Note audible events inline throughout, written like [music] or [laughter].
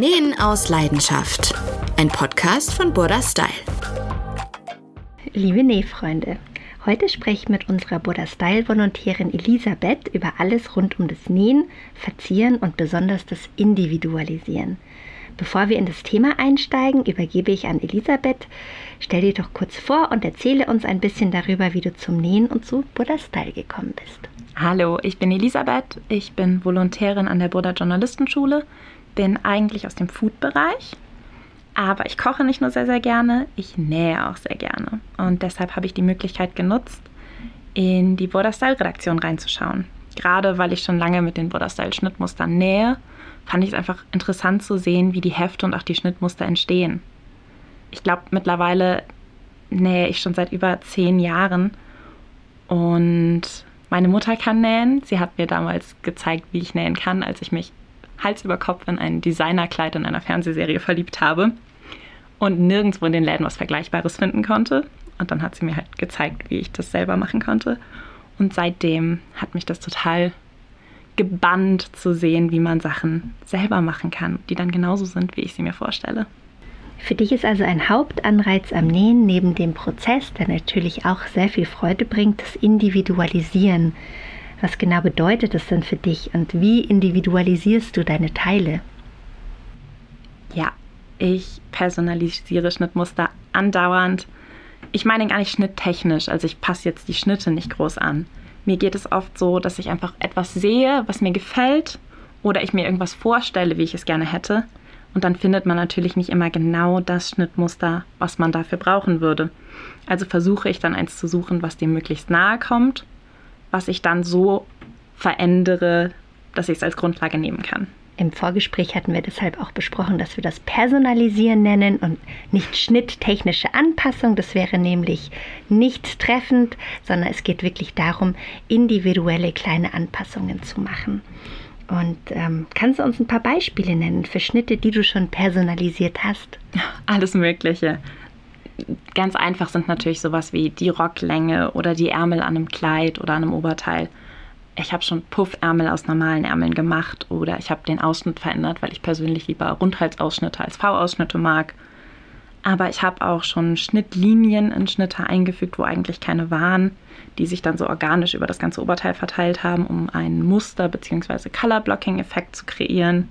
Nähen aus Leidenschaft. Ein Podcast von Burda Style. Liebe Nähfreunde, heute spreche ich mit unserer Burda Style Volontärin Elisabeth über alles rund um das Nähen, Verzieren und besonders das Individualisieren. Bevor wir in das Thema einsteigen, übergebe ich an Elisabeth. Stell dir doch kurz vor und erzähle uns ein bisschen darüber, wie du zum Nähen und zu Buddha Style gekommen bist. Hallo, ich bin Elisabeth. Ich bin Volontärin an der Buddha Journalistenschule, bin eigentlich aus dem Food-Bereich. Aber ich koche nicht nur sehr, sehr gerne, ich nähe auch sehr gerne. Und deshalb habe ich die Möglichkeit genutzt, in die Buddha Style Redaktion reinzuschauen. Gerade weil ich schon lange mit den Buddha Style Schnittmustern nähe fand ich es einfach interessant zu sehen, wie die Hefte und auch die Schnittmuster entstehen. Ich glaube, mittlerweile nähe ich schon seit über zehn Jahren und meine Mutter kann nähen. Sie hat mir damals gezeigt, wie ich nähen kann, als ich mich Hals über Kopf in ein Designerkleid in einer Fernsehserie verliebt habe und nirgendwo in den Läden was Vergleichbares finden konnte. Und dann hat sie mir halt gezeigt, wie ich das selber machen konnte. Und seitdem hat mich das total gebannt zu sehen, wie man Sachen selber machen kann, die dann genauso sind, wie ich sie mir vorstelle. Für dich ist also ein Hauptanreiz am Nähen neben dem Prozess, der natürlich auch sehr viel Freude bringt, das Individualisieren. Was genau bedeutet das denn für dich und wie individualisierst du deine Teile? Ja, ich personalisiere Schnittmuster andauernd. Ich meine gar nicht schnitttechnisch, also ich passe jetzt die Schnitte nicht groß an. Mir geht es oft so, dass ich einfach etwas sehe, was mir gefällt oder ich mir irgendwas vorstelle, wie ich es gerne hätte. Und dann findet man natürlich nicht immer genau das Schnittmuster, was man dafür brauchen würde. Also versuche ich dann eins zu suchen, was dem möglichst nahe kommt, was ich dann so verändere, dass ich es als Grundlage nehmen kann. Im Vorgespräch hatten wir deshalb auch besprochen, dass wir das Personalisieren nennen und nicht schnitttechnische Anpassung. Das wäre nämlich nicht treffend, sondern es geht wirklich darum, individuelle kleine Anpassungen zu machen. Und ähm, kannst du uns ein paar Beispiele nennen für Schnitte, die du schon personalisiert hast? Alles Mögliche. Ganz einfach sind natürlich sowas wie die Rocklänge oder die Ärmel an einem Kleid oder an einem Oberteil ich habe schon Puffärmel aus normalen Ärmeln gemacht oder ich habe den Ausschnitt verändert, weil ich persönlich lieber Rundhalsausschnitte als V-Ausschnitte mag. Aber ich habe auch schon Schnittlinien in Schnitte eingefügt, wo eigentlich keine waren, die sich dann so organisch über das ganze Oberteil verteilt haben, um einen Muster- bzw. Color-Blocking-Effekt zu kreieren.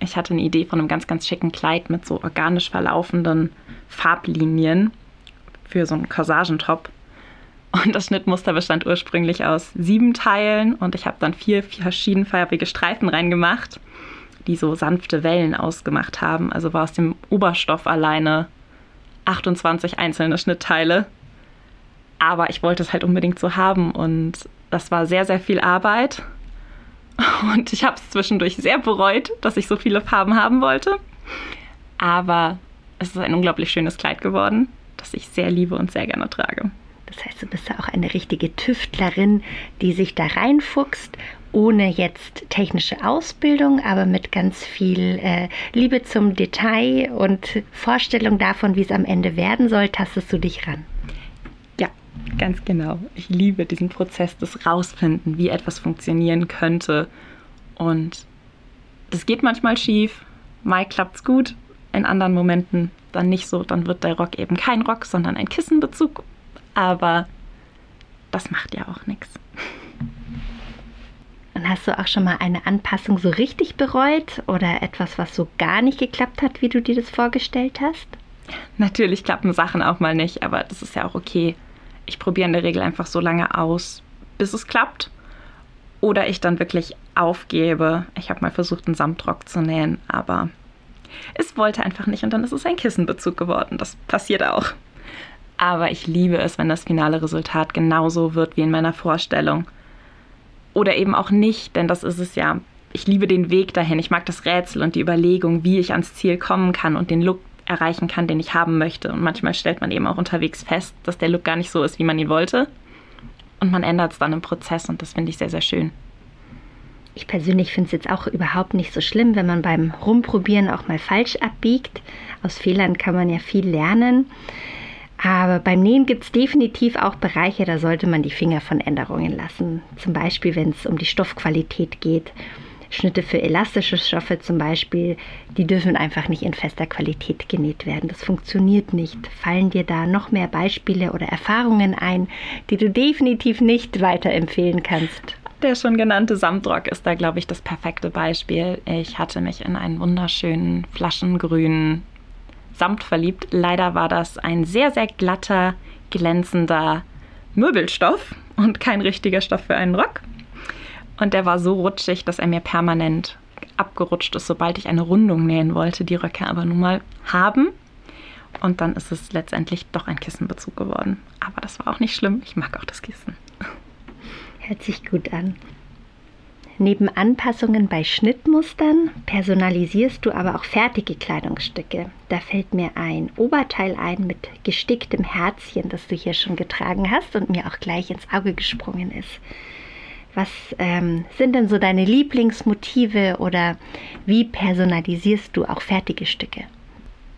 Ich hatte eine Idee von einem ganz, ganz schicken Kleid mit so organisch verlaufenden Farblinien für so einen Corsagentop. Und das Schnittmuster bestand ursprünglich aus sieben Teilen und ich habe dann vier verschiedenfarbige Streifen reingemacht, die so sanfte Wellen ausgemacht haben. Also war aus dem Oberstoff alleine 28 einzelne Schnittteile. Aber ich wollte es halt unbedingt so haben und das war sehr, sehr viel Arbeit. Und ich habe es zwischendurch sehr bereut, dass ich so viele Farben haben wollte. Aber es ist ein unglaublich schönes Kleid geworden, das ich sehr liebe und sehr gerne trage. Das heißt, du bist ja auch eine richtige Tüftlerin, die sich da reinfuchst, ohne jetzt technische Ausbildung, aber mit ganz viel äh, Liebe zum Detail und Vorstellung davon, wie es am Ende werden soll, tastest du dich ran. Ganz genau. Ich liebe diesen Prozess des Rausfinden, wie etwas funktionieren könnte. Und das geht manchmal schief, mal klappt es gut, in anderen Momenten dann nicht so. Dann wird der Rock eben kein Rock, sondern ein Kissenbezug aber das macht ja auch nichts. Und hast du auch schon mal eine Anpassung so richtig bereut oder etwas, was so gar nicht geklappt hat, wie du dir das vorgestellt hast? Natürlich klappen Sachen auch mal nicht, aber das ist ja auch okay. Ich probiere in der Regel einfach so lange aus, bis es klappt. Oder ich dann wirklich aufgebe. Ich habe mal versucht, einen Samtrock zu nähen, aber es wollte einfach nicht und dann ist es ein Kissenbezug geworden. Das passiert auch. Aber ich liebe es, wenn das finale Resultat genauso wird wie in meiner Vorstellung. Oder eben auch nicht, denn das ist es ja. Ich liebe den Weg dahin. Ich mag das Rätsel und die Überlegung, wie ich ans Ziel kommen kann und den Look erreichen kann, den ich haben möchte. Und manchmal stellt man eben auch unterwegs fest, dass der Look gar nicht so ist, wie man ihn wollte. Und man ändert es dann im Prozess und das finde ich sehr, sehr schön. Ich persönlich finde es jetzt auch überhaupt nicht so schlimm, wenn man beim Rumprobieren auch mal falsch abbiegt. Aus Fehlern kann man ja viel lernen. Aber beim Nähen gibt es definitiv auch Bereiche, da sollte man die Finger von Änderungen lassen. Zum Beispiel, wenn es um die Stoffqualität geht. Schnitte für elastische Stoffe zum Beispiel, die dürfen einfach nicht in fester Qualität genäht werden. Das funktioniert nicht. Fallen dir da noch mehr Beispiele oder Erfahrungen ein, die du definitiv nicht weiterempfehlen kannst? Der schon genannte Samtrock ist da, glaube ich, das perfekte Beispiel. Ich hatte mich in einen wunderschönen flaschengrünen Samt verliebt. Leider war das ein sehr, sehr glatter, glänzender Möbelstoff und kein richtiger Stoff für einen Rock. Und der war so rutschig, dass er mir permanent abgerutscht ist, sobald ich eine Rundung nähen wollte, die Röcke aber nun mal haben. Und dann ist es letztendlich doch ein Kissenbezug geworden. Aber das war auch nicht schlimm. Ich mag auch das Kissen. Hört sich gut an. Neben Anpassungen bei Schnittmustern personalisierst du aber auch fertige Kleidungsstücke. Da fällt mir ein Oberteil ein mit gesticktem Herzchen, das du hier schon getragen hast und mir auch gleich ins Auge gesprungen ist. Was ähm, sind denn so deine Lieblingsmotive oder wie personalisierst du auch fertige Stücke?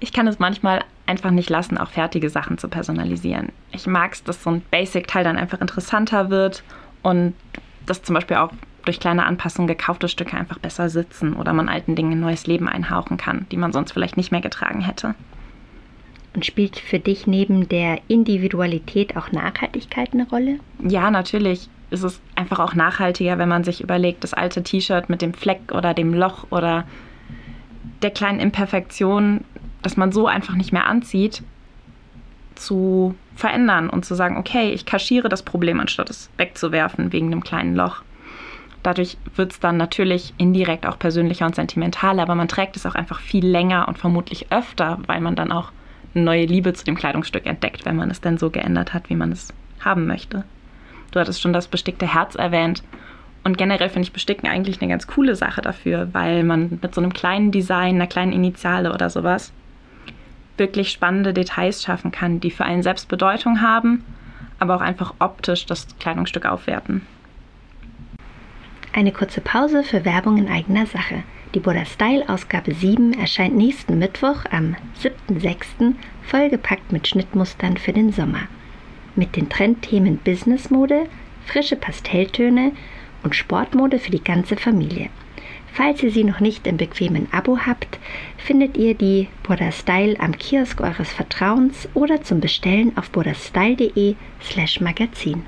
Ich kann es manchmal einfach nicht lassen, auch fertige Sachen zu personalisieren. Ich mag es, dass so ein Basic-Teil dann einfach interessanter wird und dass zum Beispiel auch durch kleine Anpassungen gekaufte Stücke einfach besser sitzen oder man alten Dingen ein neues Leben einhauchen kann, die man sonst vielleicht nicht mehr getragen hätte. Und spielt für dich neben der Individualität auch Nachhaltigkeit eine Rolle? Ja, natürlich ist es einfach auch nachhaltiger, wenn man sich überlegt, das alte T-Shirt mit dem Fleck oder dem Loch oder der kleinen Imperfektion, dass man so einfach nicht mehr anzieht, zu verändern und zu sagen, okay, ich kaschiere das Problem, anstatt es wegzuwerfen wegen einem kleinen Loch. Dadurch wird es dann natürlich indirekt auch persönlicher und sentimentaler, aber man trägt es auch einfach viel länger und vermutlich öfter, weil man dann auch neue Liebe zu dem Kleidungsstück entdeckt, wenn man es denn so geändert hat, wie man es haben möchte. Du hattest schon das bestickte Herz erwähnt. Und generell finde ich Besticken eigentlich eine ganz coole Sache dafür, weil man mit so einem kleinen Design, einer kleinen Initiale oder sowas wirklich spannende Details schaffen kann, die für einen selbst Bedeutung haben, aber auch einfach optisch das Kleidungsstück aufwerten. Eine kurze Pause für Werbung in eigener Sache. Die Buddha Style Ausgabe 7 erscheint nächsten Mittwoch am 7.6. vollgepackt mit Schnittmustern für den Sommer. Mit den Trendthemen Businessmode, frische Pastelltöne und Sportmode für die ganze Familie. Falls ihr sie noch nicht im bequemen Abo habt, findet ihr die Buddha Style am Kiosk eures Vertrauens oder zum Bestellen auf buddhastyle.de slash magazin.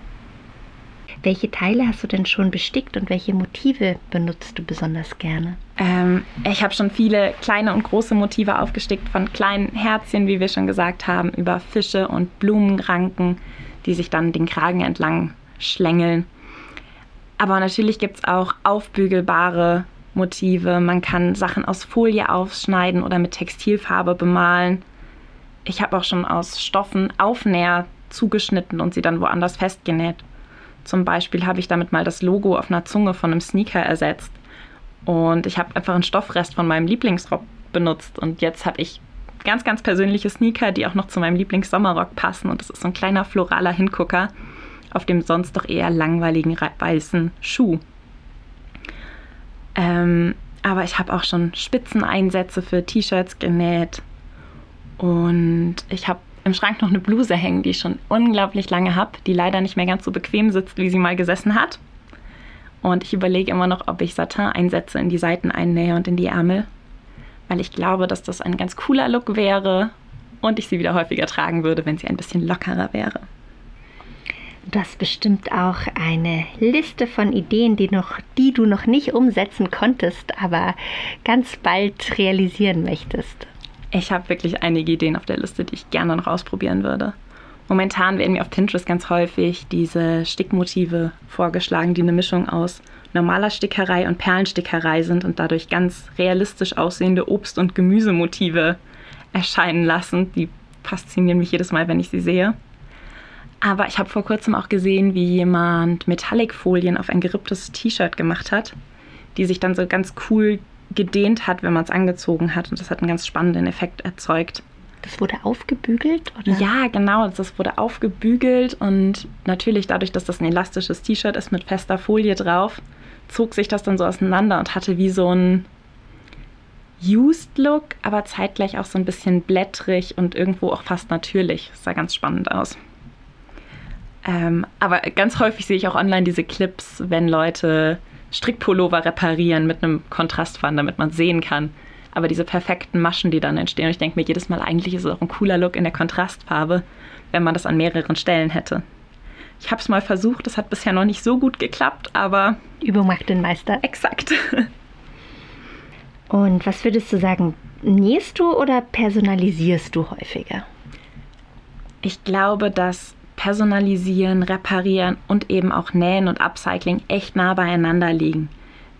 Welche Teile hast du denn schon bestickt und welche Motive benutzt du besonders gerne? Ähm, ich habe schon viele kleine und große Motive aufgestickt, von kleinen Herzchen, wie wir schon gesagt haben, über Fische und Blumenranken, die sich dann den Kragen entlang schlängeln. Aber natürlich gibt es auch aufbügelbare Motive. Man kann Sachen aus Folie aufschneiden oder mit Textilfarbe bemalen. Ich habe auch schon aus Stoffen Aufnäher zugeschnitten und sie dann woanders festgenäht. Zum Beispiel habe ich damit mal das Logo auf einer Zunge von einem Sneaker ersetzt. Und ich habe einfach einen Stoffrest von meinem Lieblingsrock benutzt. Und jetzt habe ich ganz, ganz persönliche Sneaker, die auch noch zu meinem Lieblingssommerrock passen. Und das ist so ein kleiner floraler Hingucker auf dem sonst doch eher langweiligen weißen Schuh. Ähm, aber ich habe auch schon Spitzeneinsätze für T-Shirts genäht. Und ich habe im Schrank noch eine Bluse hängen, die ich schon unglaublich lange habe, die leider nicht mehr ganz so bequem sitzt, wie sie mal gesessen hat. Und ich überlege immer noch, ob ich Satin-Einsätze in die Seiten einnähe und in die Ärmel, weil ich glaube, dass das ein ganz cooler Look wäre und ich sie wieder häufiger tragen würde, wenn sie ein bisschen lockerer wäre. Du hast bestimmt auch eine Liste von Ideen, die, noch, die du noch nicht umsetzen konntest, aber ganz bald realisieren möchtest. Ich habe wirklich einige Ideen auf der Liste, die ich gerne noch ausprobieren würde. Momentan werden mir auf Pinterest ganz häufig diese Stickmotive vorgeschlagen, die eine Mischung aus normaler Stickerei und Perlenstickerei sind und dadurch ganz realistisch aussehende Obst- und Gemüsemotive erscheinen lassen. Die faszinieren mich jedes Mal, wenn ich sie sehe. Aber ich habe vor kurzem auch gesehen, wie jemand Metallicfolien auf ein geripptes T-Shirt gemacht hat, die sich dann so ganz cool gedehnt hat, wenn man es angezogen hat. Und das hat einen ganz spannenden Effekt erzeugt. Das wurde aufgebügelt, oder? Ja, genau. Das wurde aufgebügelt und natürlich dadurch, dass das ein elastisches T-Shirt ist mit fester Folie drauf, zog sich das dann so auseinander und hatte wie so ein Used-Look, aber zeitgleich auch so ein bisschen blättrig und irgendwo auch fast natürlich. Das sah ganz spannend aus. Ähm, aber ganz häufig sehe ich auch online diese Clips, wenn Leute Strickpullover reparieren mit einem Kontrastband, damit man sehen kann. Aber diese perfekten Maschen, die dann entstehen, und ich denke mir jedes Mal, eigentlich ist es auch ein cooler Look in der Kontrastfarbe, wenn man das an mehreren Stellen hätte. Ich habe es mal versucht, es hat bisher noch nicht so gut geklappt, aber. Übung macht den Meister. Exakt. Und was würdest du sagen, nähst du oder personalisierst du häufiger? Ich glaube, dass Personalisieren, Reparieren und eben auch Nähen und Upcycling echt nah beieinander liegen.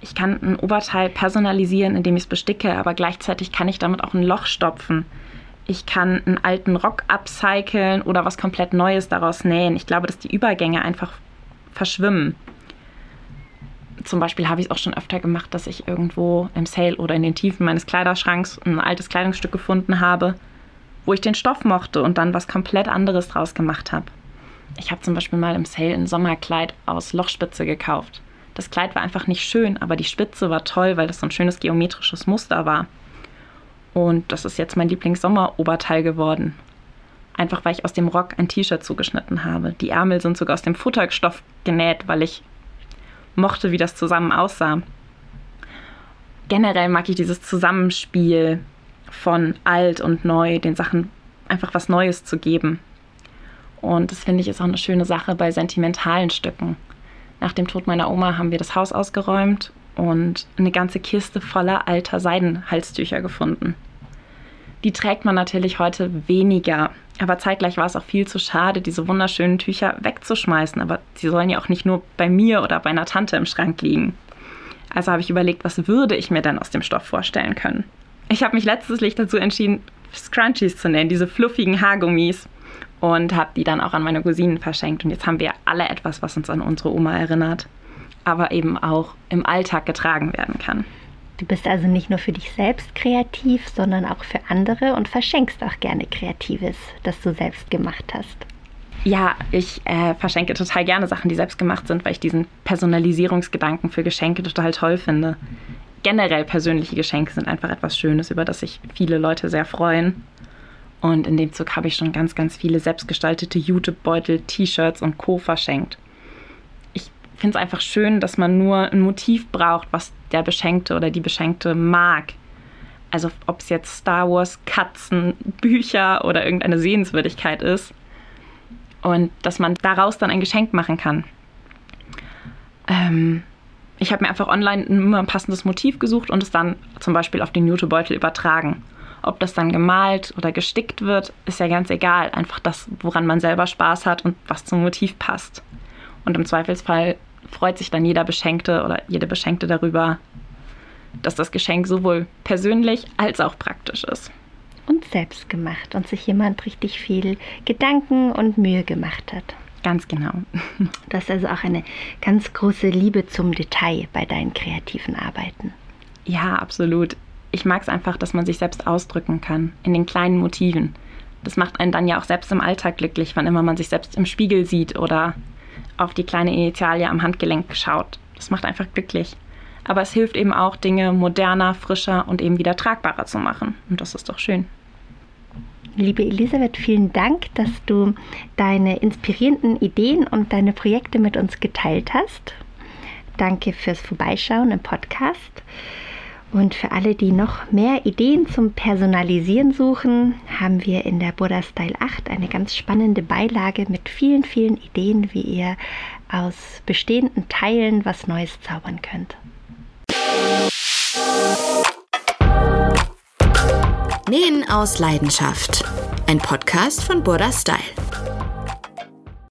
Ich kann ein Oberteil personalisieren, indem ich es besticke, aber gleichzeitig kann ich damit auch ein Loch stopfen. Ich kann einen alten Rock upcyclen oder was komplett Neues daraus nähen. Ich glaube, dass die Übergänge einfach verschwimmen. Zum Beispiel habe ich es auch schon öfter gemacht, dass ich irgendwo im Sale oder in den Tiefen meines Kleiderschranks ein altes Kleidungsstück gefunden habe, wo ich den Stoff mochte und dann was komplett anderes draus gemacht habe. Ich habe zum Beispiel mal im Sale ein Sommerkleid aus Lochspitze gekauft. Das Kleid war einfach nicht schön, aber die Spitze war toll, weil das so ein schönes geometrisches Muster war. Und das ist jetzt mein Lieblings-Sommeroberteil geworden. Einfach weil ich aus dem Rock ein T-Shirt zugeschnitten habe. Die Ärmel sind sogar aus dem Futterstoff genäht, weil ich mochte, wie das zusammen aussah. Generell mag ich dieses Zusammenspiel von alt und neu, den Sachen einfach was Neues zu geben. Und das finde ich ist auch eine schöne Sache bei sentimentalen Stücken. Nach dem Tod meiner Oma haben wir das Haus ausgeräumt und eine ganze Kiste voller alter Seidenhalstücher gefunden. Die trägt man natürlich heute weniger, aber zeitgleich war es auch viel zu schade, diese wunderschönen Tücher wegzuschmeißen. Aber sie sollen ja auch nicht nur bei mir oder bei einer Tante im Schrank liegen. Also habe ich überlegt, was würde ich mir denn aus dem Stoff vorstellen können. Ich habe mich letztlich dazu entschieden, Scrunchies zu nennen, diese fluffigen Haargummis und habe die dann auch an meine Cousinen verschenkt. Und jetzt haben wir alle etwas, was uns an unsere Oma erinnert, aber eben auch im Alltag getragen werden kann. Du bist also nicht nur für dich selbst kreativ, sondern auch für andere und verschenkst auch gerne Kreatives, das du selbst gemacht hast. Ja, ich äh, verschenke total gerne Sachen, die selbst gemacht sind, weil ich diesen Personalisierungsgedanken für Geschenke total toll finde. Generell persönliche Geschenke sind einfach etwas Schönes, über das sich viele Leute sehr freuen. Und in dem Zug habe ich schon ganz, ganz viele selbstgestaltete Jutebeutel, T-Shirts und Co. verschenkt. Ich finde es einfach schön, dass man nur ein Motiv braucht, was der Beschenkte oder die Beschenkte mag. Also ob es jetzt Star Wars, Katzen, Bücher oder irgendeine Sehenswürdigkeit ist. Und dass man daraus dann ein Geschenk machen kann. Ähm, ich habe mir einfach online immer ein passendes Motiv gesucht und es dann zum Beispiel auf den Jutebeutel übertragen. Ob das dann gemalt oder gestickt wird, ist ja ganz egal. Einfach das, woran man selber Spaß hat und was zum Motiv passt. Und im Zweifelsfall freut sich dann jeder Beschenkte oder jede Beschenkte darüber, dass das Geschenk sowohl persönlich als auch praktisch ist. Und selbst gemacht und sich jemand richtig viel Gedanken und Mühe gemacht hat. Ganz genau. [laughs] Du hast also auch eine ganz große Liebe zum Detail bei deinen kreativen Arbeiten. Ja, absolut ich mag es einfach, dass man sich selbst ausdrücken kann in den kleinen Motiven. Das macht einen dann ja auch selbst im Alltag glücklich, wann immer man sich selbst im Spiegel sieht oder auf die kleine Initialie am Handgelenk schaut. Das macht einfach glücklich. Aber es hilft eben auch, Dinge moderner, frischer und eben wieder tragbarer zu machen. Und das ist doch schön. Liebe Elisabeth, vielen Dank, dass du deine inspirierenden Ideen und deine Projekte mit uns geteilt hast. Danke fürs Vorbeischauen im Podcast. Und für alle, die noch mehr Ideen zum Personalisieren suchen, haben wir in der Buddha Style 8 eine ganz spannende Beilage mit vielen, vielen Ideen, wie ihr aus bestehenden Teilen was Neues zaubern könnt. Nähen aus Leidenschaft. Ein Podcast von Buddha Style.